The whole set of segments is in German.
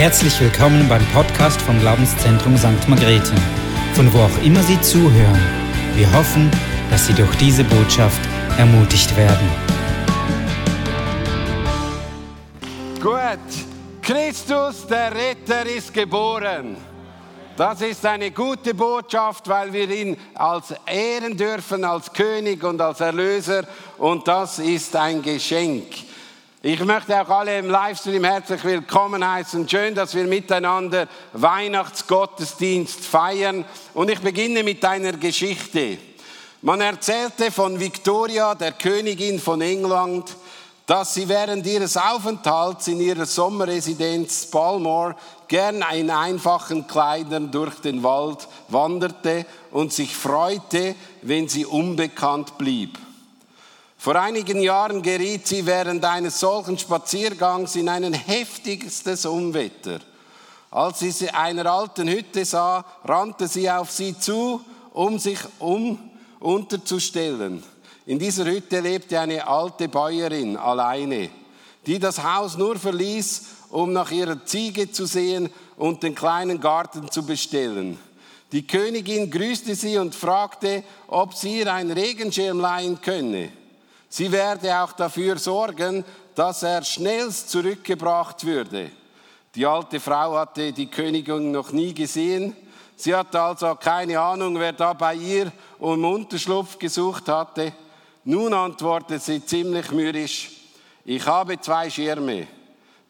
Herzlich willkommen beim Podcast vom Glaubenszentrum St. Margrethe, von wo auch immer Sie zuhören. Wir hoffen, dass Sie durch diese Botschaft ermutigt werden. Gut, Christus, der Retter, ist geboren. Das ist eine gute Botschaft, weil wir ihn als ehren dürfen, als König und als Erlöser. Und das ist ein Geschenk. Ich möchte auch alle im Livestream herzlich willkommen heißen. Schön, dass wir miteinander Weihnachtsgottesdienst feiern. Und ich beginne mit einer Geschichte. Man erzählte von Victoria, der Königin von England, dass sie während ihres Aufenthalts in ihrer Sommerresidenz Balmore gern in einfachen Kleidern durch den Wald wanderte und sich freute, wenn sie unbekannt blieb. Vor einigen Jahren geriet sie während eines solchen Spaziergangs in ein heftigstes Unwetter. Als sie sie einer alten Hütte sah, rannte sie auf sie zu, um sich um unterzustellen. In dieser Hütte lebte eine alte Bäuerin alleine, die das Haus nur verließ, um nach ihrer Ziege zu sehen und den kleinen Garten zu bestellen. Die Königin grüßte sie und fragte, ob sie ihr einen Regenschirm leihen könne. Sie werde auch dafür sorgen, dass er schnellst zurückgebracht würde. Die alte Frau hatte die Königin noch nie gesehen. Sie hatte also keine Ahnung, wer da bei ihr um Unterschlupf gesucht hatte. Nun antwortet sie ziemlich mürrisch, ich habe zwei Schirme.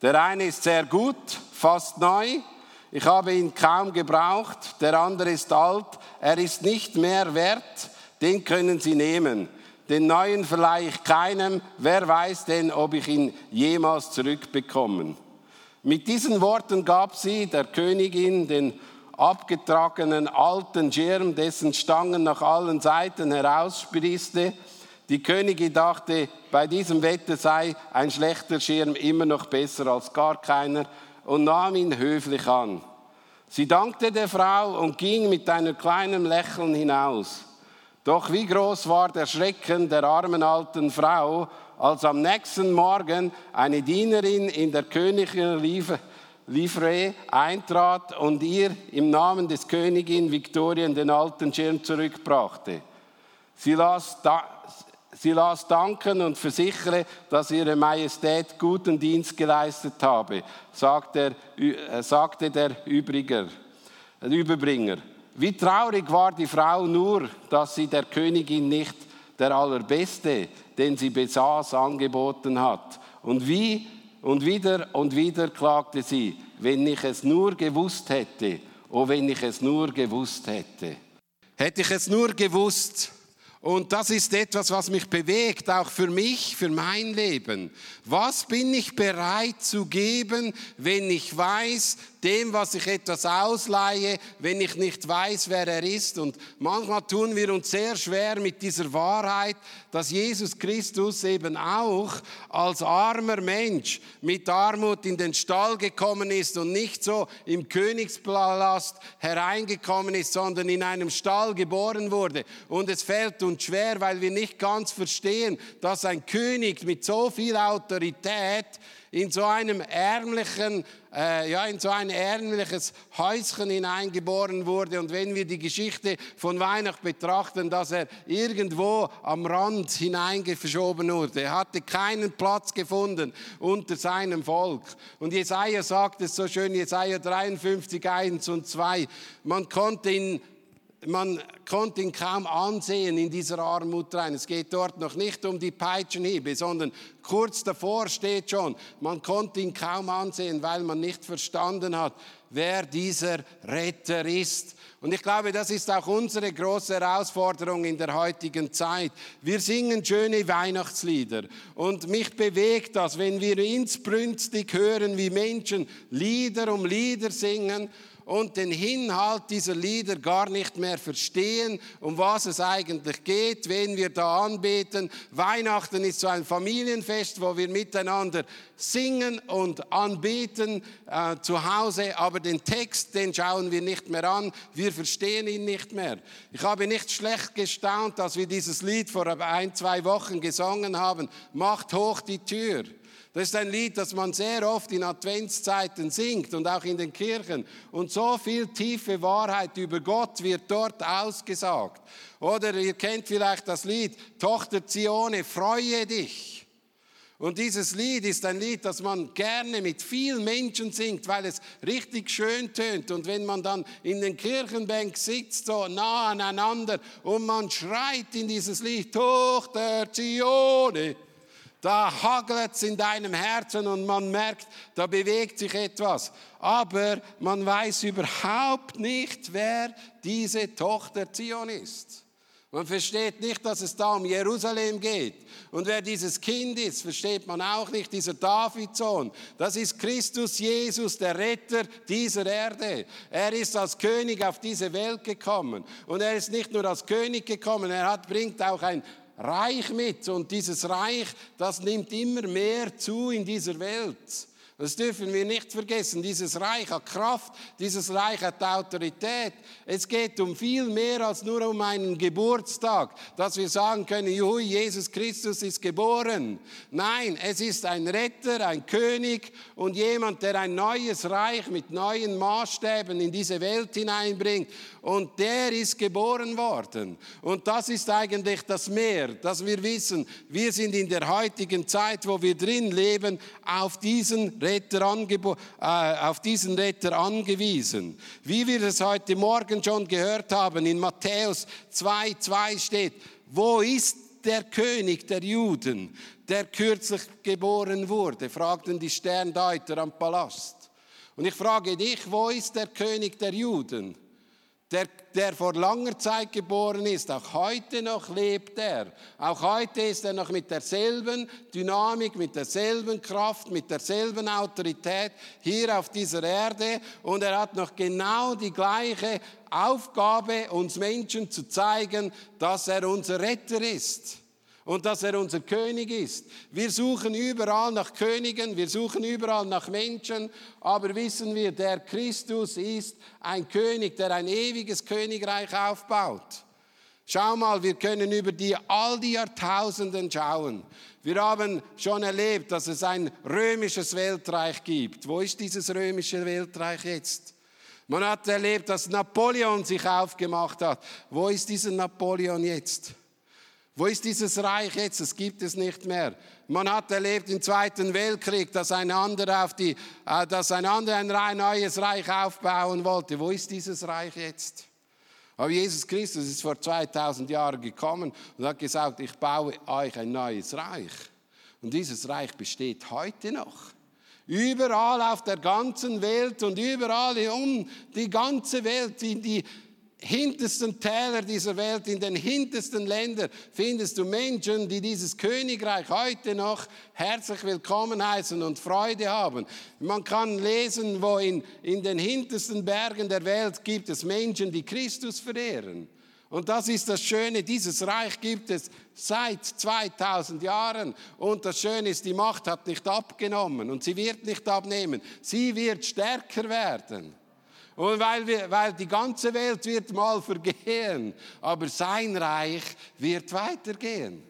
Der eine ist sehr gut, fast neu. Ich habe ihn kaum gebraucht. Der andere ist alt. Er ist nicht mehr wert. Den können Sie nehmen. Den neuen verleihe ich keinem. Wer weiß denn, ob ich ihn jemals zurückbekomme. Mit diesen Worten gab sie der Königin den abgetragenen alten Schirm, dessen Stangen nach allen Seiten heraussprießte die Königin dachte, bei diesem Wetter sei ein schlechter Schirm immer noch besser als gar keiner und nahm ihn höflich an. Sie dankte der Frau und ging mit einem kleinen Lächeln hinaus. Doch wie groß war der Schrecken der armen alten Frau, als am nächsten Morgen eine Dienerin in der königlichen Livree eintrat und ihr im Namen des Königin Viktorien den alten Schirm zurückbrachte. Sie las, da, Sie las danken und versichere, dass Ihre Majestät guten Dienst geleistet habe, sagte der, äh, sagte der Übriger, Überbringer. Wie traurig war die Frau nur, dass sie der Königin nicht der Allerbeste, den sie besaß, angeboten hat. Und wie und wieder und wieder klagte sie, wenn ich es nur gewusst hätte, oh wenn ich es nur gewusst hätte. Hätte ich es nur gewusst, und das ist etwas, was mich bewegt, auch für mich, für mein Leben. Was bin ich bereit zu geben, wenn ich weiß, dem, was ich etwas ausleihe, wenn ich nicht weiß, wer er ist. Und manchmal tun wir uns sehr schwer mit dieser Wahrheit, dass Jesus Christus eben auch als armer Mensch mit Armut in den Stall gekommen ist und nicht so im Königspalast hereingekommen ist, sondern in einem Stall geboren wurde. Und es fällt uns schwer, weil wir nicht ganz verstehen, dass ein König mit so viel Autorität in so einem ärmlichen, äh, ja, in so ein ärmliches Häuschen hineingeboren wurde. Und wenn wir die Geschichte von Weihnachten betrachten, dass er irgendwo am Rand hineingeschoben wurde, er hatte keinen Platz gefunden unter seinem Volk. Und Jesaja sagt es so schön, Jesaja 53, 1 und 2, man konnte ihn man konnte ihn kaum ansehen in dieser Armut rein. Es geht dort noch nicht um die Peitschenhiebe, sondern kurz davor steht schon, man konnte ihn kaum ansehen, weil man nicht verstanden hat, wer dieser Retter ist. Und ich glaube, das ist auch unsere große Herausforderung in der heutigen Zeit. Wir singen schöne Weihnachtslieder und mich bewegt das, wenn wir insbrünstig hören, wie Menschen Lieder um Lieder singen und den Inhalt dieser Lieder gar nicht mehr verstehen, um was es eigentlich geht, wenn wir da anbeten. Weihnachten ist so ein Familienfest, wo wir miteinander singen und anbeten äh, zu Hause, aber den Text, den schauen wir nicht mehr an, wir verstehen ihn nicht mehr. Ich habe nicht schlecht gestaunt, dass wir dieses Lied vor ein, zwei Wochen gesungen haben, macht hoch die Tür. Das ist ein Lied, das man sehr oft in Adventszeiten singt und auch in den Kirchen. Und so viel tiefe Wahrheit über Gott wird dort ausgesagt. Oder ihr kennt vielleicht das Lied, Tochter Zione, freue dich. Und dieses Lied ist ein Lied, das man gerne mit vielen Menschen singt, weil es richtig schön tönt. Und wenn man dann in den Kirchenbank sitzt, so nah aneinander, und man schreit in dieses Lied, Tochter Zione, da hagelt es in deinem Herzen und man merkt, da bewegt sich etwas. Aber man weiß überhaupt nicht, wer diese Tochter Zion ist. Man versteht nicht, dass es da um Jerusalem geht. Und wer dieses Kind ist, versteht man auch nicht, dieser Davidsohn. Das ist Christus Jesus, der Retter dieser Erde. Er ist als König auf diese Welt gekommen. Und er ist nicht nur als König gekommen, er hat, bringt auch ein Reich mit. Und dieses Reich, das nimmt immer mehr zu in dieser Welt. Das dürfen wir nicht vergessen. Dieses Reich hat Kraft, dieses Reich hat Autorität. Es geht um viel mehr als nur um einen Geburtstag, dass wir sagen können, juhu, Jesus Christus ist geboren. Nein, es ist ein Retter, ein König und jemand, der ein neues Reich mit neuen Maßstäben in diese Welt hineinbringt. Und der ist geboren worden. Und das ist eigentlich das Mehr, dass wir wissen, wir sind in der heutigen Zeit, wo wir drin leben, auf diesen Retter Retter äh, auf diesen Retter angewiesen. Wie wir es heute Morgen schon gehört haben, in Matthäus 2,2 steht, wo ist der König der Juden, der kürzlich geboren wurde? fragten die Sterndeuter am Palast. Und ich frage dich, wo ist der König der Juden? Der, der vor langer Zeit geboren ist, auch heute noch lebt er. Auch heute ist er noch mit derselben Dynamik, mit derselben Kraft, mit derselben Autorität hier auf dieser Erde und er hat noch genau die gleiche Aufgabe, uns Menschen zu zeigen, dass er unser Retter ist und dass er unser König ist. Wir suchen überall nach Königen, wir suchen überall nach Menschen, aber wissen wir, der Christus ist ein König, der ein ewiges Königreich aufbaut. Schau mal, wir können über die, all die Jahrtausenden schauen. Wir haben schon erlebt, dass es ein römisches Weltreich gibt. Wo ist dieses römische Weltreich jetzt? Man hat erlebt, dass Napoleon sich aufgemacht hat. Wo ist dieser Napoleon jetzt? Wo ist dieses Reich jetzt? Es gibt es nicht mehr. Man hat erlebt im Zweiten Weltkrieg, dass ein anderer auf die, äh, dass ein anderer ein neues Reich aufbauen wollte. Wo ist dieses Reich jetzt? Aber Jesus Christus ist vor 2000 Jahren gekommen und hat gesagt, ich baue euch ein neues Reich. Und dieses Reich besteht heute noch. Überall auf der ganzen Welt und überall um die ganze Welt, in die hintersten Täler dieser Welt, in den hintersten Ländern findest du Menschen, die dieses Königreich heute noch herzlich willkommen heißen und Freude haben. Man kann lesen, wo in, in den hintersten Bergen der Welt gibt es Menschen, die Christus verehren. Und das ist das Schöne, dieses Reich gibt es seit 2000 Jahren. Und das Schöne ist, die Macht hat nicht abgenommen und sie wird nicht abnehmen. Sie wird stärker werden. Und weil, wir, weil die ganze Welt wird mal vergehen, aber sein Reich wird weitergehen.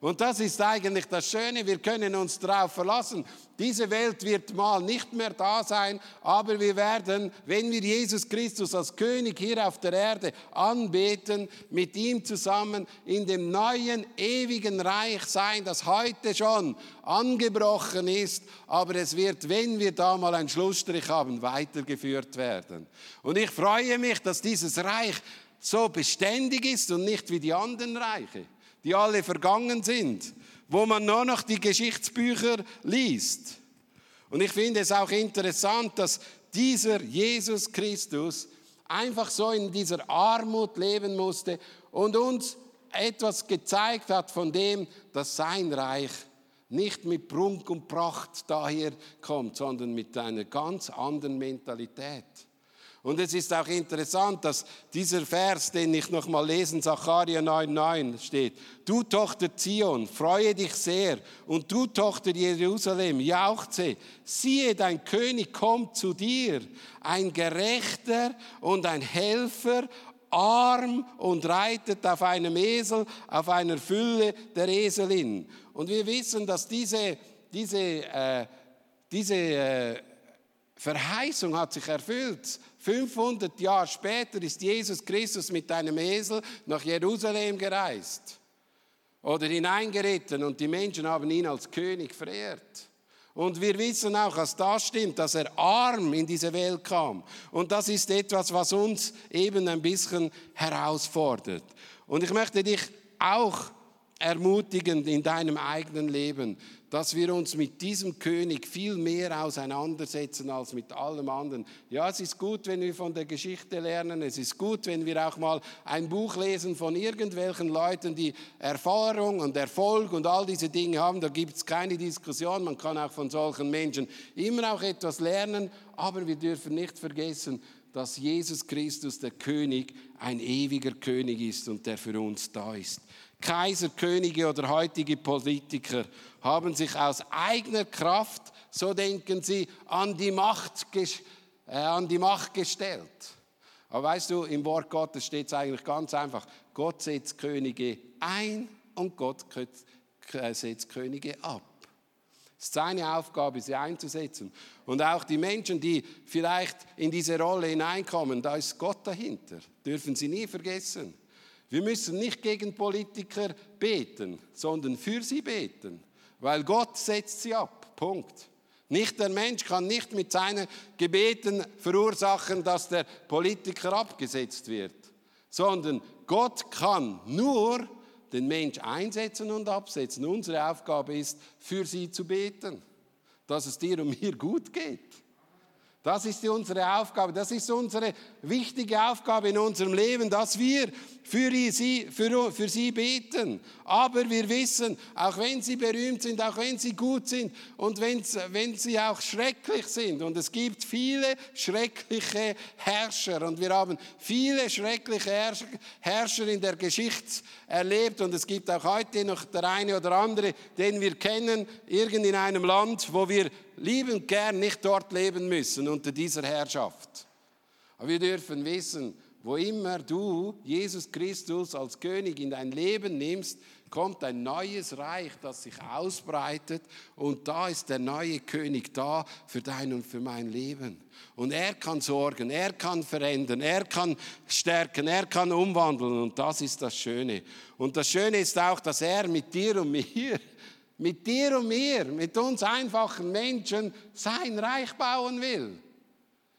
Und das ist eigentlich das Schöne, wir können uns darauf verlassen. Diese Welt wird mal nicht mehr da sein, aber wir werden, wenn wir Jesus Christus als König hier auf der Erde anbeten, mit ihm zusammen in dem neuen, ewigen Reich sein, das heute schon angebrochen ist, aber es wird, wenn wir da mal einen Schlussstrich haben, weitergeführt werden. Und ich freue mich, dass dieses Reich so beständig ist und nicht wie die anderen Reiche die alle vergangen sind, wo man nur noch die Geschichtsbücher liest. Und ich finde es auch interessant, dass dieser Jesus Christus einfach so in dieser Armut leben musste und uns etwas gezeigt hat von dem, dass sein Reich nicht mit Prunk und Pracht daher kommt, sondern mit einer ganz anderen Mentalität. Und es ist auch interessant, dass dieser Vers, den ich noch mal lesen, Zacharia 9,9 steht. Du Tochter Zion, freue dich sehr. Und du Tochter Jerusalem, jauchze. Siehe, dein König kommt zu dir. Ein Gerechter und ein Helfer, arm und reitet auf einem Esel, auf einer Fülle der Eselin. Und wir wissen, dass diese diese, äh, diese äh, Verheißung hat sich erfüllt. 500 Jahre später ist Jesus Christus mit einem Esel nach Jerusalem gereist oder hineingeritten und die Menschen haben ihn als König verehrt. Und wir wissen auch, dass das stimmt, dass er arm in diese Welt kam. Und das ist etwas, was uns eben ein bisschen herausfordert. Und ich möchte dich auch ermutigen in deinem eigenen Leben, dass wir uns mit diesem König viel mehr auseinandersetzen als mit allem anderen. Ja, es ist gut, wenn wir von der Geschichte lernen. Es ist gut, wenn wir auch mal ein Buch lesen von irgendwelchen Leuten, die Erfahrung und Erfolg und all diese Dinge haben. Da gibt es keine Diskussion. Man kann auch von solchen Menschen immer auch etwas lernen. Aber wir dürfen nicht vergessen, dass Jesus Christus der König ein ewiger König ist und der für uns da ist. Kaiser, Könige oder heutige Politiker haben sich aus eigener Kraft, so denken sie, an die Macht, äh, an die Macht gestellt. Aber weißt du, im Wort Gottes steht es eigentlich ganz einfach. Gott setzt Könige ein und Gott äh, setzt Könige ab. Es ist seine Aufgabe, sie einzusetzen. Und auch die Menschen, die vielleicht in diese Rolle hineinkommen, da ist Gott dahinter. Dürfen sie nie vergessen. Wir müssen nicht gegen Politiker beten, sondern für sie beten, weil Gott setzt sie ab. Punkt. Nicht der Mensch kann nicht mit seinen Gebeten verursachen, dass der Politiker abgesetzt wird, sondern Gott kann nur den Mensch einsetzen und absetzen. Unsere Aufgabe ist, für sie zu beten, dass es dir und mir gut geht. Das ist unsere Aufgabe, das ist unsere wichtige Aufgabe in unserem Leben, dass wir für sie, für, für sie beten. Aber wir wissen, auch wenn sie berühmt sind, auch wenn sie gut sind und wenn, sie auch schrecklich sind, und es gibt viele schreckliche Herrscher und wir haben viele schreckliche Herrscher in der Geschichte erlebt und es gibt auch heute noch der eine oder andere, den wir kennen, irgend in einem Land, wo wir liebend gern nicht dort leben müssen unter dieser Herrschaft. Aber wir dürfen wissen, wo immer du Jesus Christus als König in dein Leben nimmst, kommt ein neues Reich, das sich ausbreitet und da ist der neue König da für dein und für mein Leben. Und er kann sorgen, er kann verändern, er kann stärken, er kann umwandeln und das ist das Schöne. Und das Schöne ist auch, dass er mit dir und mir, mit dir und mir, mit uns einfachen Menschen sein Reich bauen will.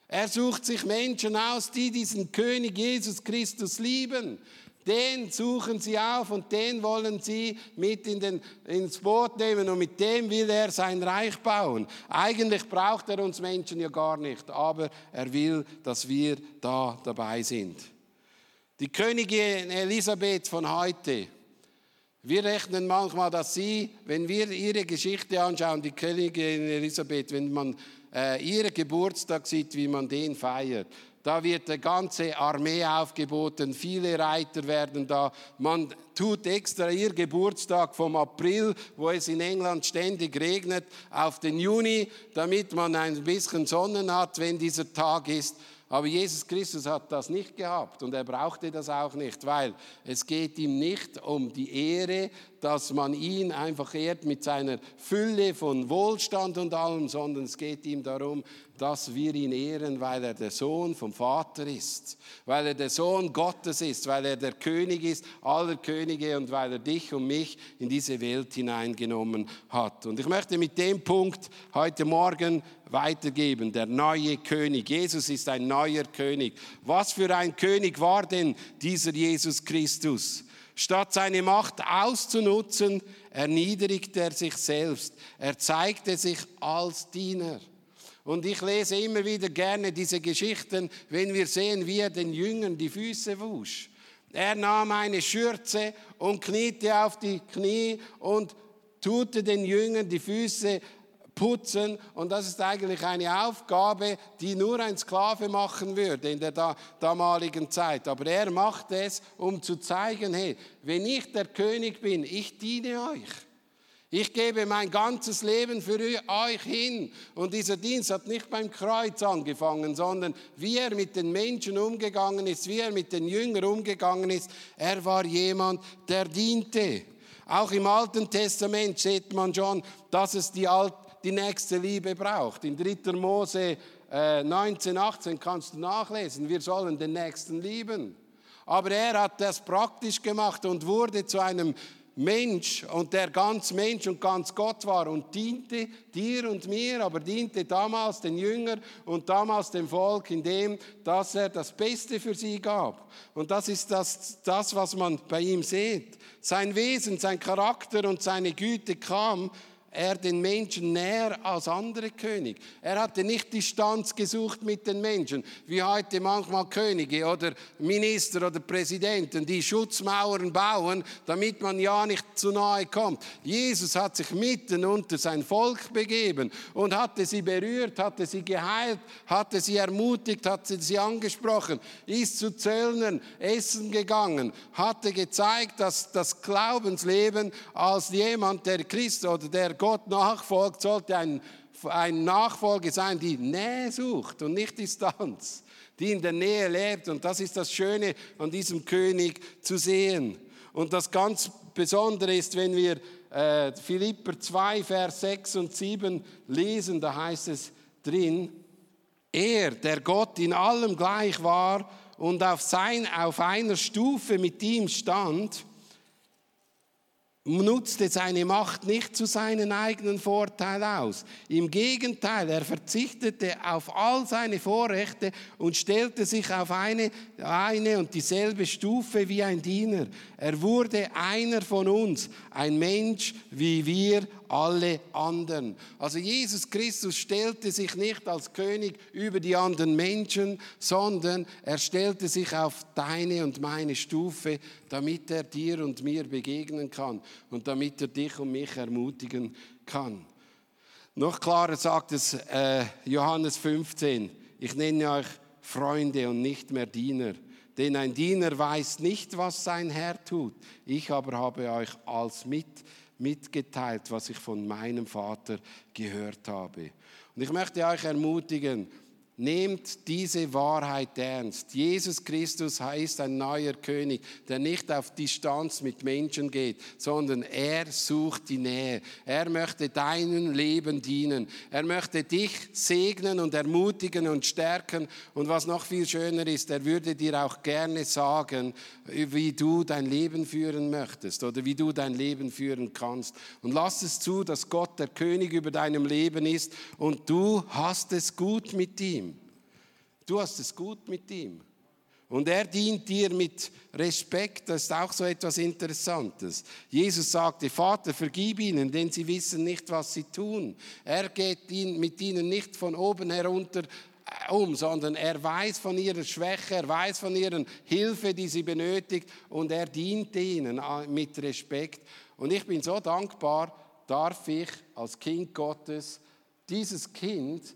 Er sucht sich Menschen aus, die diesen König Jesus Christus lieben. Den suchen sie auf und den wollen sie mit in den, ins Boot nehmen und mit dem will er sein Reich bauen. Eigentlich braucht er uns Menschen ja gar nicht, aber er will, dass wir da dabei sind. Die Königin Elisabeth von heute, wir rechnen manchmal, dass sie, wenn wir ihre Geschichte anschauen, die Königin Elisabeth, wenn man äh, ihren Geburtstag sieht, wie man den feiert. Da wird eine ganze Armee aufgeboten, viele Reiter werden da. Man tut extra ihr Geburtstag vom April, wo es in England ständig regnet, auf den Juni, damit man ein bisschen Sonnen hat, wenn dieser Tag ist. Aber Jesus Christus hat das nicht gehabt und er brauchte das auch nicht, weil es geht ihm nicht um die Ehre, dass man ihn einfach ehrt mit seiner Fülle von Wohlstand und allem, sondern es geht ihm darum, dass wir ihn ehren, weil er der Sohn vom Vater ist, weil er der Sohn Gottes ist, weil er der König ist aller Könige und weil er dich und mich in diese Welt hineingenommen hat. Und ich möchte mit dem Punkt heute Morgen weitergeben, der neue König. Jesus ist ein neuer König. Was für ein König war denn dieser Jesus Christus? Statt seine Macht auszunutzen, erniedrigte er sich selbst. Er zeigte sich als Diener. Und ich lese immer wieder gerne diese Geschichten, wenn wir sehen, wie er den Jüngern die Füße wusch. Er nahm eine Schürze und kniete auf die Knie und tute den Jüngern die Füße putzen. Und das ist eigentlich eine Aufgabe, die nur ein Sklave machen würde in der damaligen Zeit. Aber er macht es, um zu zeigen, hey, wenn ich der König bin, ich diene euch. Ich gebe mein ganzes Leben für euch hin. Und dieser Dienst hat nicht beim Kreuz angefangen, sondern wie er mit den Menschen umgegangen ist, wie er mit den Jüngern umgegangen ist. Er war jemand, der diente. Auch im Alten Testament sieht man schon, dass es die, Alt die nächste Liebe braucht. In 3. Mose äh, 19, 18 kannst du nachlesen, wir sollen den Nächsten lieben. Aber er hat das praktisch gemacht und wurde zu einem Mensch und der ganz Mensch und ganz Gott war und diente dir und mir, aber diente damals den Jüngern und damals dem Volk, indem dass er das Beste für sie gab. Und das ist das, das, was man bei ihm sieht. Sein Wesen, sein Charakter und seine Güte kam er den Menschen näher als andere König. Er hatte nicht Distanz gesucht mit den Menschen, wie heute manchmal Könige oder Minister oder Präsidenten, die Schutzmauern bauen, damit man ja nicht zu nahe kommt. Jesus hat sich mitten unter sein Volk begeben und hatte sie berührt, hatte sie geheilt, hatte sie ermutigt, hatte sie angesprochen, ist zu Zöllnern essen gegangen, hatte gezeigt, dass das Glaubensleben als jemand, der Christ oder der Gott nachfolgt, sollte ein, ein Nachfolger sein, die Nähe sucht und nicht Distanz, die in der Nähe lebt. Und das ist das Schöne an diesem König zu sehen. Und das ganz Besondere ist, wenn wir äh, Philipper 2, Vers 6 und 7 lesen, da heißt es drin, er, der Gott in allem gleich war und auf, sein, auf einer Stufe mit ihm stand, nutzte seine Macht nicht zu seinen eigenen Vorteil aus. Im Gegenteil, er verzichtete auf all seine Vorrechte und stellte sich auf eine, eine und dieselbe Stufe wie ein Diener. Er wurde einer von uns, ein Mensch wie wir alle anderen. Also Jesus Christus stellte sich nicht als König über die anderen Menschen, sondern er stellte sich auf deine und meine Stufe, damit er dir und mir begegnen kann und damit er dich und mich ermutigen kann. Noch klarer sagt es äh, Johannes 15, ich nenne euch Freunde und nicht mehr Diener. Denn ein Diener weiß nicht, was sein Herr tut. Ich aber habe euch als mit mitgeteilt, was ich von meinem Vater gehört habe. Und ich möchte euch ermutigen, Nehmt diese Wahrheit ernst. Jesus Christus heißt ein neuer König, der nicht auf Distanz mit Menschen geht, sondern er sucht die Nähe. Er möchte deinem Leben dienen. Er möchte dich segnen und ermutigen und stärken. Und was noch viel schöner ist, er würde dir auch gerne sagen, wie du dein Leben führen möchtest oder wie du dein Leben führen kannst. Und lass es zu, dass Gott der König über deinem Leben ist und du hast es gut mit ihm. Du hast es gut mit ihm. Und er dient dir mit Respekt, das ist auch so etwas Interessantes. Jesus sagte, Vater, vergib ihnen, denn sie wissen nicht, was sie tun. Er geht mit ihnen nicht von oben herunter äh, um, sondern er weiß von ihrer Schwäche, er weiß von ihrer Hilfe, die sie benötigt und er dient ihnen äh, mit Respekt. Und ich bin so dankbar, darf ich als Kind Gottes dieses Kind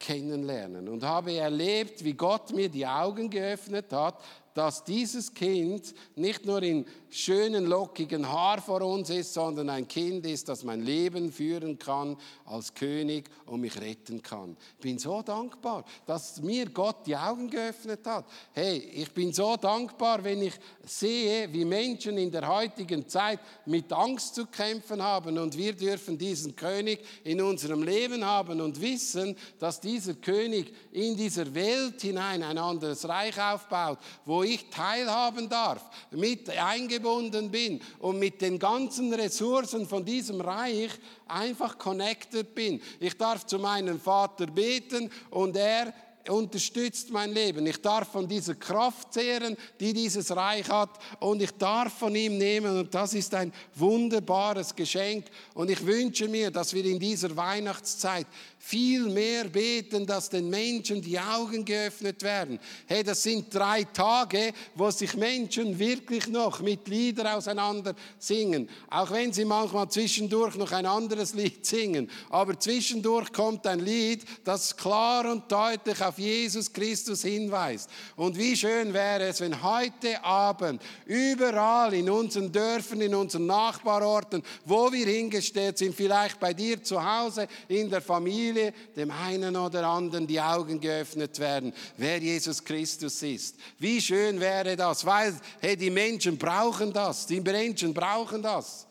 kennenlernen. Und habe erlebt, wie Gott mir die Augen geöffnet hat, dass dieses Kind nicht nur in schönen, lockigen Haar vor uns ist, sondern ein Kind ist, das mein Leben führen kann als König und mich retten kann. Ich bin so dankbar, dass mir Gott die Augen geöffnet hat. Hey, ich bin so dankbar, wenn ich sehe, wie Menschen in der heutigen Zeit mit Angst zu kämpfen haben und wir dürfen diesen König in unserem Leben haben und wissen, dass dieser König in dieser Welt hinein ein anderes Reich aufbaut, wo wo ich teilhaben darf, mit eingebunden bin und mit den ganzen Ressourcen von diesem Reich einfach connected bin. Ich darf zu meinem Vater beten und er unterstützt mein Leben. Ich darf von dieser Kraft zehren, die dieses Reich hat und ich darf von ihm nehmen und das ist ein wunderbares Geschenk und ich wünsche mir, dass wir in dieser Weihnachtszeit viel mehr beten, dass den Menschen die Augen geöffnet werden. Hey, das sind drei Tage, wo sich Menschen wirklich noch mit Lieder auseinander singen. Auch wenn sie manchmal zwischendurch noch ein anderes Lied singen. Aber zwischendurch kommt ein Lied, das klar und deutlich auf Jesus Christus hinweist. Und wie schön wäre es, wenn heute Abend überall in unseren Dörfern, in unseren Nachbarorten, wo wir hingestellt sind, vielleicht bei dir zu Hause, in der Familie, dem einen oder anderen die Augen geöffnet werden, wer Jesus Christus ist. Wie schön wäre das, weil hey, die Menschen brauchen das, die Menschen brauchen das.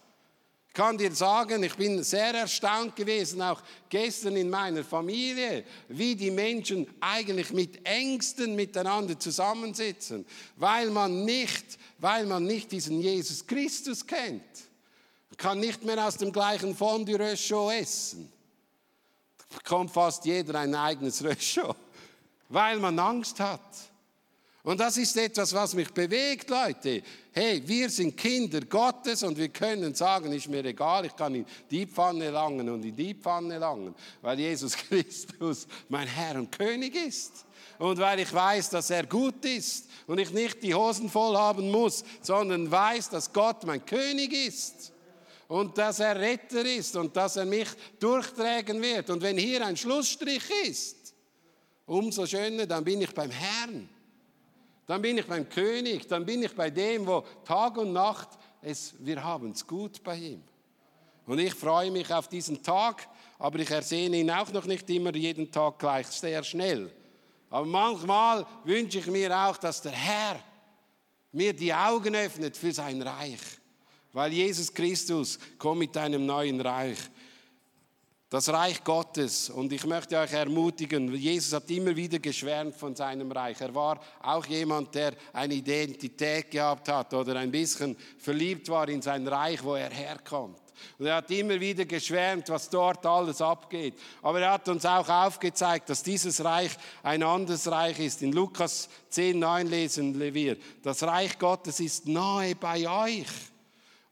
Ich kann dir sagen, ich bin sehr erstaunt gewesen, auch gestern in meiner Familie, wie die Menschen eigentlich mit Ängsten miteinander zusammensitzen, weil man nicht, weil man nicht diesen Jesus Christus kennt. Man kann nicht mehr aus dem gleichen Fondue Röschot essen. Da bekommt fast jeder ein eigenes Röschot, weil man Angst hat. Und das ist etwas, was mich bewegt, Leute. Hey, wir sind Kinder Gottes und wir können sagen, ist mir egal, ich kann in die Pfanne langen und in die Pfanne langen, weil Jesus Christus mein Herr und König ist. Und weil ich weiß, dass er gut ist und ich nicht die Hosen voll haben muss, sondern weiß, dass Gott mein König ist und dass er Retter ist und dass er mich durchträgen wird. Und wenn hier ein Schlussstrich ist, umso schöner, dann bin ich beim Herrn. Dann bin ich beim König, dann bin ich bei dem, wo Tag und Nacht es, wir haben es gut bei ihm. Und ich freue mich auf diesen Tag, aber ich ersehne ihn auch noch nicht immer jeden Tag gleich sehr schnell. Aber manchmal wünsche ich mir auch, dass der Herr mir die Augen öffnet für sein Reich. Weil Jesus Christus kommt mit einem neuen Reich. Das Reich Gottes. Und ich möchte euch ermutigen, Jesus hat immer wieder geschwärmt von seinem Reich. Er war auch jemand, der eine Identität gehabt hat oder ein bisschen verliebt war in sein Reich, wo er herkommt. Und er hat immer wieder geschwärmt, was dort alles abgeht. Aber er hat uns auch aufgezeigt, dass dieses Reich ein anderes Reich ist. In Lukas 10, 9 lesen wir, das Reich Gottes ist nahe bei euch.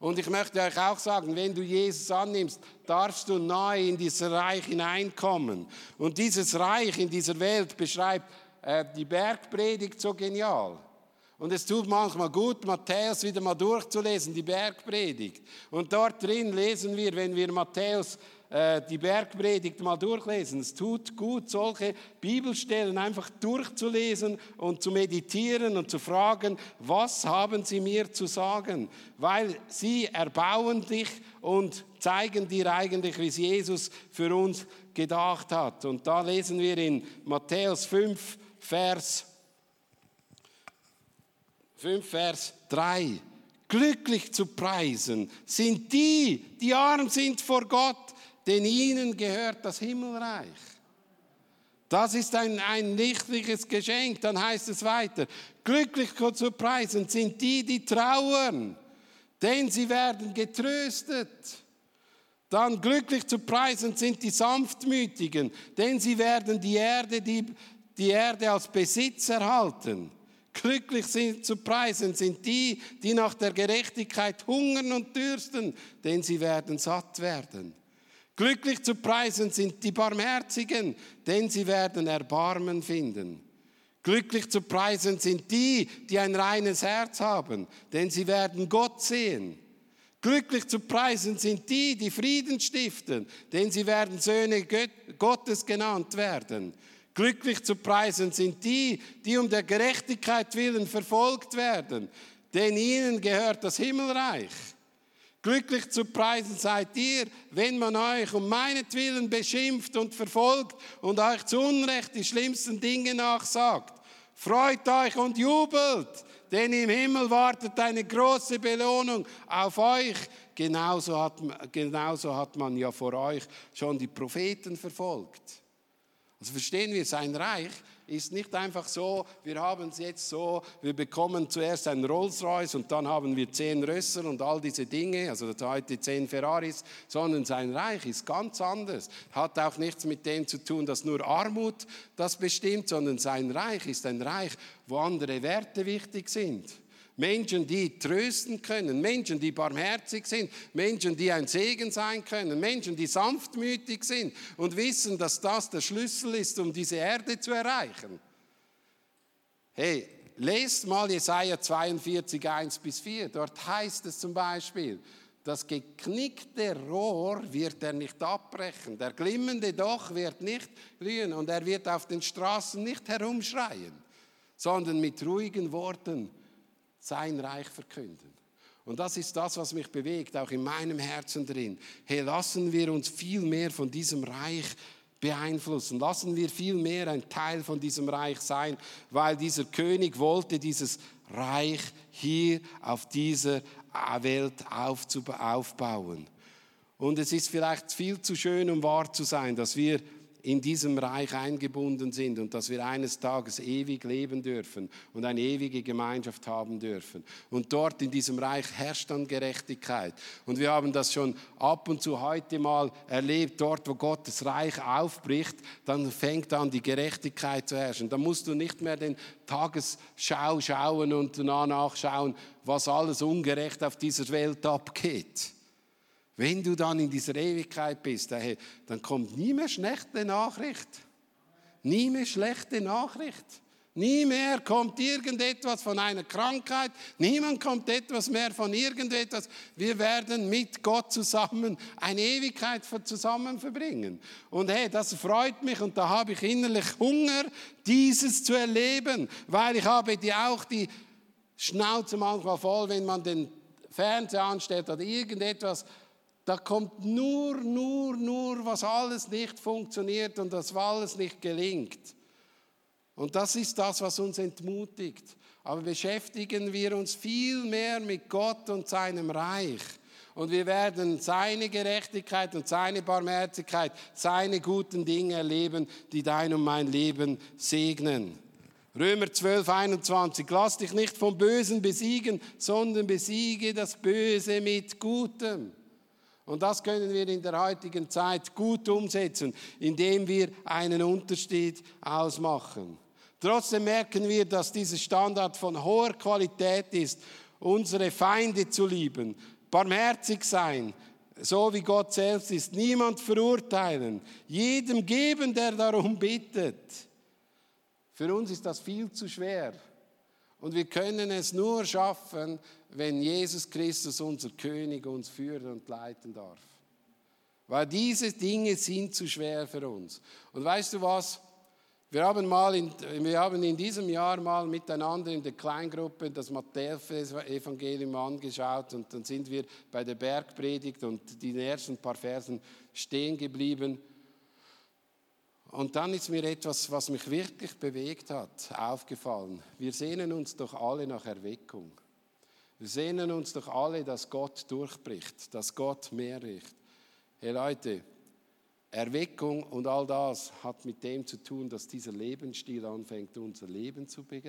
Und ich möchte euch auch sagen, wenn du Jesus annimmst, darfst du neu in dieses Reich hineinkommen. Und dieses Reich in dieser Welt beschreibt äh, die Bergpredigt so genial. Und es tut manchmal gut, Matthäus wieder mal durchzulesen, die Bergpredigt. Und dort drin lesen wir, wenn wir Matthäus äh, die Bergpredigt mal durchlesen. Es tut gut, solche Bibelstellen einfach durchzulesen und zu meditieren und zu fragen, was haben sie mir zu sagen? Weil sie erbauen dich und zeigen dir eigentlich, wie es Jesus für uns gedacht hat. Und da lesen wir in Matthäus 5, Vers 5, Vers 3. Glücklich zu preisen sind die, die arm sind vor Gott, denn ihnen gehört das Himmelreich. Das ist ein, ein lichtliches Geschenk. Dann heißt es weiter, glücklich zu preisen sind die, die trauern, denn sie werden getröstet. Dann glücklich zu preisen sind die Sanftmütigen, denn sie werden die Erde, die, die Erde als Besitz erhalten. Glücklich sind zu preisen sind die, die nach der Gerechtigkeit hungern und dürsten, denn sie werden satt werden. Glücklich zu preisen sind die Barmherzigen, denn sie werden Erbarmen finden. Glücklich zu preisen sind die, die ein reines Herz haben, denn sie werden Gott sehen. Glücklich zu preisen sind die, die Frieden stiften, denn sie werden Söhne Gottes genannt werden. Glücklich zu preisen sind die, die um der Gerechtigkeit willen verfolgt werden, denn ihnen gehört das Himmelreich. Glücklich zu preisen seid ihr, wenn man euch um meinetwillen beschimpft und verfolgt und euch zu Unrecht die schlimmsten Dinge nachsagt. Freut euch und jubelt, denn im Himmel wartet eine große Belohnung auf euch. Genauso hat, genauso hat man ja vor euch schon die Propheten verfolgt. Also verstehen wir, sein Reich ist nicht einfach so, wir haben es jetzt so, wir bekommen zuerst ein Rolls-Royce und dann haben wir zehn Rösser und all diese Dinge, also heute zehn Ferraris, sondern sein Reich ist ganz anders. Hat auch nichts mit dem zu tun, dass nur Armut das bestimmt, sondern sein Reich ist ein Reich, wo andere Werte wichtig sind. Menschen, die trösten können, Menschen, die barmherzig sind, Menschen, die ein Segen sein können, Menschen, die sanftmütig sind und wissen, dass das der Schlüssel ist, um diese Erde zu erreichen. Hey, lest mal Jesaja 42, 1 bis 4. Dort heißt es zum Beispiel, Das geknickte Rohr wird er nicht abbrechen, der glimmende Doch wird nicht glühen und er wird auf den Straßen nicht herumschreien, sondern mit ruhigen Worten sein Reich verkünden. Und das ist das, was mich bewegt, auch in meinem Herzen drin. Hey, lassen wir uns viel mehr von diesem Reich beeinflussen. Lassen wir viel mehr ein Teil von diesem Reich sein, weil dieser König wollte dieses Reich hier auf dieser Welt aufbauen. Und es ist vielleicht viel zu schön, um wahr zu sein, dass wir in diesem Reich eingebunden sind und dass wir eines Tages ewig leben dürfen und eine ewige Gemeinschaft haben dürfen. Und dort in diesem Reich herrscht dann Gerechtigkeit. Und wir haben das schon ab und zu heute mal erlebt, dort wo Gottes Reich aufbricht, dann fängt an die Gerechtigkeit zu herrschen. Da musst du nicht mehr den Tagesschau schauen und danach schauen, was alles ungerecht auf dieser Welt abgeht wenn du dann in dieser Ewigkeit bist, dann kommt nie mehr schlechte Nachricht. Nie mehr schlechte Nachricht. Nie mehr kommt irgendetwas von einer Krankheit. Niemand kommt etwas mehr von irgendetwas. Wir werden mit Gott zusammen eine Ewigkeit zusammen verbringen. Und hey, das freut mich und da habe ich innerlich Hunger, dieses zu erleben, weil ich habe die auch die Schnauze manchmal voll, wenn man den Fernseher anstellt oder irgendetwas da kommt nur, nur, nur, was alles nicht funktioniert und was alles nicht gelingt. Und das ist das, was uns entmutigt. Aber beschäftigen wir uns viel mehr mit Gott und seinem Reich. Und wir werden seine Gerechtigkeit und seine Barmherzigkeit, seine guten Dinge erleben, die dein und mein Leben segnen. Römer 12, 21. Lass dich nicht vom Bösen besiegen, sondern besiege das Böse mit Gutem. Und das können wir in der heutigen Zeit gut umsetzen, indem wir einen Unterschied ausmachen. Trotzdem merken wir, dass dieser Standard von hoher Qualität ist, unsere Feinde zu lieben, barmherzig sein, so wie Gott selbst ist, niemand verurteilen, jedem geben, der darum bittet. Für uns ist das viel zu schwer. Und wir können es nur schaffen, wenn Jesus Christus, unser König, uns führen und leiten darf. Weil diese Dinge sind zu schwer für uns. Und weißt du was? Wir haben, mal in, wir haben in diesem Jahr mal miteinander in der Kleingruppe das Matthäus-Evangelium angeschaut und dann sind wir bei der Bergpredigt und die ersten paar Versen stehen geblieben. Und dann ist mir etwas, was mich wirklich bewegt hat, aufgefallen. Wir sehnen uns doch alle nach Erweckung. Wir sehnen uns doch alle, dass Gott durchbricht, dass Gott mehr richt. Hey Leute, Erweckung und all das hat mit dem zu tun, dass dieser Lebensstil anfängt, unser Leben zu äh,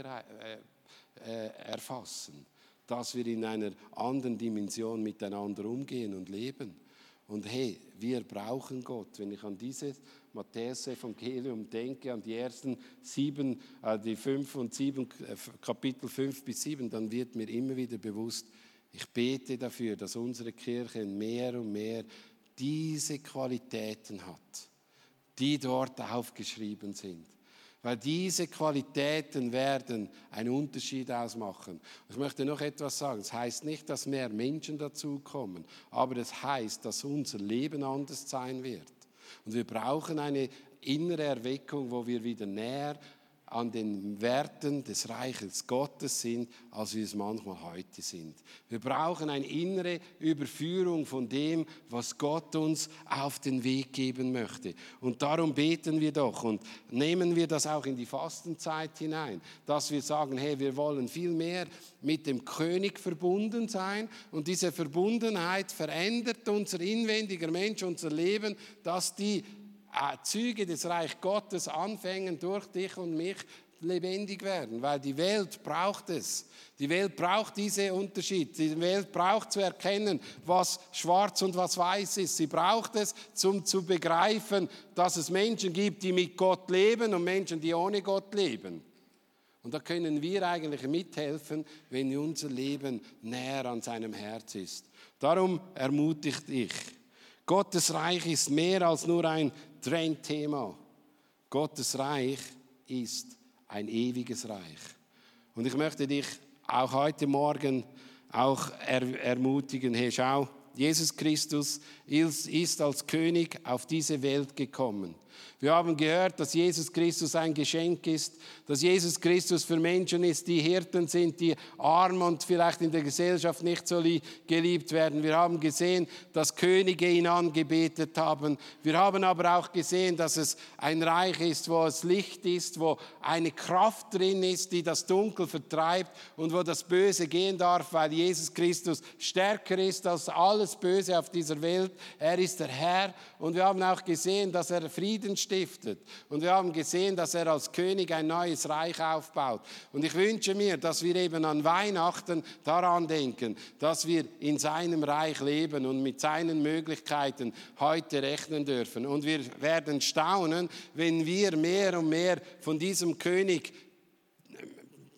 äh, erfassen. Dass wir in einer anderen Dimension miteinander umgehen und leben. Und hey, wir brauchen Gott. Wenn ich an dieses Matthäus-Evangelium denke, an die ersten sieben, äh, die fünf und sieben, äh, Kapitel fünf bis sieben, dann wird mir immer wieder bewusst, ich bete dafür, dass unsere Kirche mehr und mehr diese Qualitäten hat, die dort aufgeschrieben sind. Weil diese Qualitäten werden einen Unterschied ausmachen. Ich möchte noch etwas sagen. Es heißt nicht, dass mehr Menschen dazukommen, aber es das heißt, dass unser Leben anders sein wird. Und wir brauchen eine innere Erweckung, wo wir wieder näher an den Werten des Reiches Gottes sind, als wir es manchmal heute sind. Wir brauchen eine innere Überführung von dem, was Gott uns auf den Weg geben möchte. Und darum beten wir doch und nehmen wir das auch in die Fastenzeit hinein, dass wir sagen, hey, wir wollen viel mehr mit dem König verbunden sein und diese Verbundenheit verändert unser inwendiger Mensch, unser Leben, dass die Züge des Reich Gottes anfangen durch dich und mich lebendig werden, weil die Welt braucht es. Die Welt braucht diese Unterschied. Die Welt braucht zu erkennen, was schwarz und was weiß ist. Sie braucht es, um zu begreifen, dass es Menschen gibt, die mit Gott leben und Menschen, die ohne Gott leben. Und da können wir eigentlich mithelfen, wenn unser Leben näher an seinem Herz ist. Darum ermutigt ich. Gottes Reich ist mehr als nur ein Trendthema. Gottes Reich ist ein ewiges Reich. Und ich möchte dich auch heute Morgen auch er ermutigen, hey, schau, Jesus Christus ist als König auf diese Welt gekommen. Wir haben gehört, dass Jesus Christus ein Geschenk ist, dass Jesus Christus für Menschen ist, die Hirten sind, die arm und vielleicht in der Gesellschaft nicht so geliebt werden. Wir haben gesehen, dass Könige ihn angebetet haben. Wir haben aber auch gesehen, dass es ein Reich ist, wo es Licht ist, wo eine Kraft drin ist, die das Dunkel vertreibt und wo das Böse gehen darf, weil Jesus Christus stärker ist als alles Böse auf dieser Welt. Er ist der Herr und wir haben auch gesehen, dass er Frieden stiftet. Und wir haben gesehen, dass er als König ein neues Reich aufbaut. Und ich wünsche mir, dass wir eben an Weihnachten daran denken, dass wir in seinem Reich leben und mit seinen Möglichkeiten heute rechnen dürfen. Und wir werden staunen, wenn wir mehr und mehr von diesem König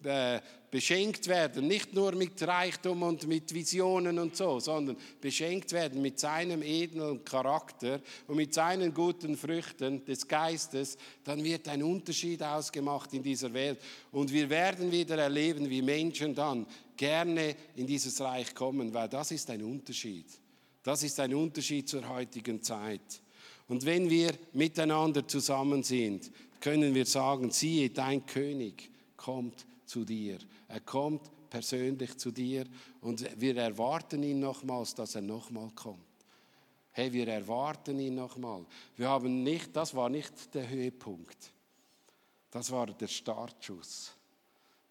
äh, beschenkt werden, nicht nur mit Reichtum und mit Visionen und so, sondern beschenkt werden mit seinem edlen Charakter und mit seinen guten Früchten des Geistes, dann wird ein Unterschied ausgemacht in dieser Welt. Und wir werden wieder erleben, wie Menschen dann gerne in dieses Reich kommen, weil das ist ein Unterschied. Das ist ein Unterschied zur heutigen Zeit. Und wenn wir miteinander zusammen sind, können wir sagen, siehe, dein König kommt zu dir. Er kommt persönlich zu dir und wir erwarten ihn nochmals, dass er nochmal kommt. Hey, wir erwarten ihn nochmal. Wir haben nicht, das war nicht der Höhepunkt. Das war der Startschuss.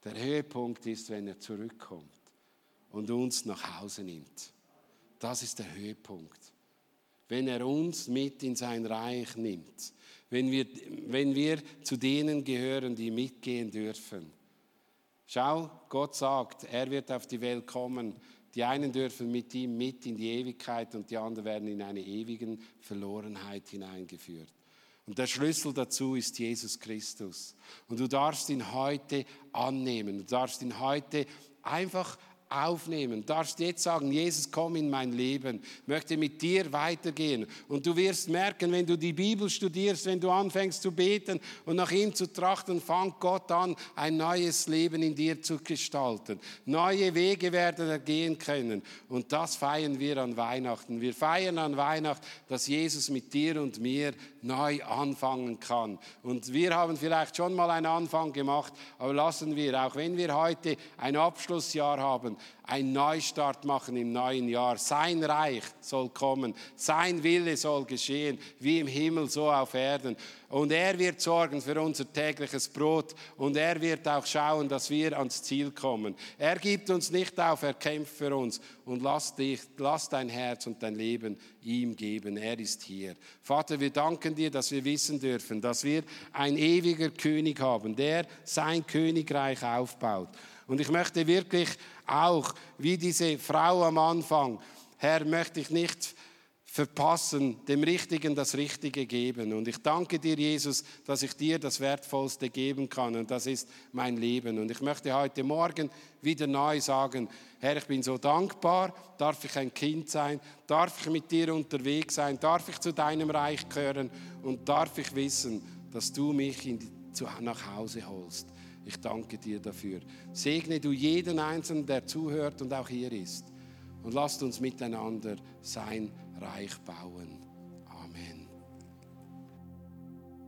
Der Höhepunkt ist, wenn er zurückkommt und uns nach Hause nimmt. Das ist der Höhepunkt. Wenn er uns mit in sein Reich nimmt. Wenn wir, wenn wir zu denen gehören, die mitgehen dürfen. Schau, Gott sagt, er wird auf die Welt kommen. Die einen dürfen mit ihm mit in die Ewigkeit und die anderen werden in eine ewige Verlorenheit hineingeführt. Und der Schlüssel dazu ist Jesus Christus. Und du darfst ihn heute annehmen. Du darfst ihn heute einfach aufnehmen. Darfst jetzt sagen, Jesus, komm in mein Leben, möchte mit dir weitergehen. Und du wirst merken, wenn du die Bibel studierst, wenn du anfängst zu beten und nach ihm zu trachten, fängt Gott an, ein neues Leben in dir zu gestalten. Neue Wege werden er gehen können. Und das feiern wir an Weihnachten. Wir feiern an Weihnachten, dass Jesus mit dir und mir neu anfangen kann. Und wir haben vielleicht schon mal einen Anfang gemacht, aber lassen wir, auch wenn wir heute ein Abschlussjahr haben, einen Neustart machen im neuen Jahr. Sein Reich soll kommen, sein Wille soll geschehen, wie im Himmel, so auf Erden. Und er wird sorgen für unser tägliches Brot und er wird auch schauen, dass wir ans Ziel kommen. Er gibt uns nicht auf, er kämpft für uns. Und lass, dich, lass dein Herz und dein Leben ihm geben. Er ist hier. Vater, wir danken dir, dass wir wissen dürfen, dass wir ein ewiger König haben, der sein Königreich aufbaut. Und ich möchte wirklich auch, wie diese Frau am Anfang, Herr, möchte ich nicht verpassen, dem Richtigen das Richtige geben. Und ich danke dir, Jesus, dass ich dir das Wertvollste geben kann. Und das ist mein Leben. Und ich möchte heute Morgen wieder neu sagen, Herr, ich bin so dankbar, darf ich ein Kind sein, darf ich mit dir unterwegs sein, darf ich zu deinem Reich gehören und darf ich wissen, dass du mich in, zu, nach Hause holst. Ich danke dir dafür. Segne du jeden Einzelnen, der zuhört und auch hier ist. Und lasst uns miteinander sein Reich bauen.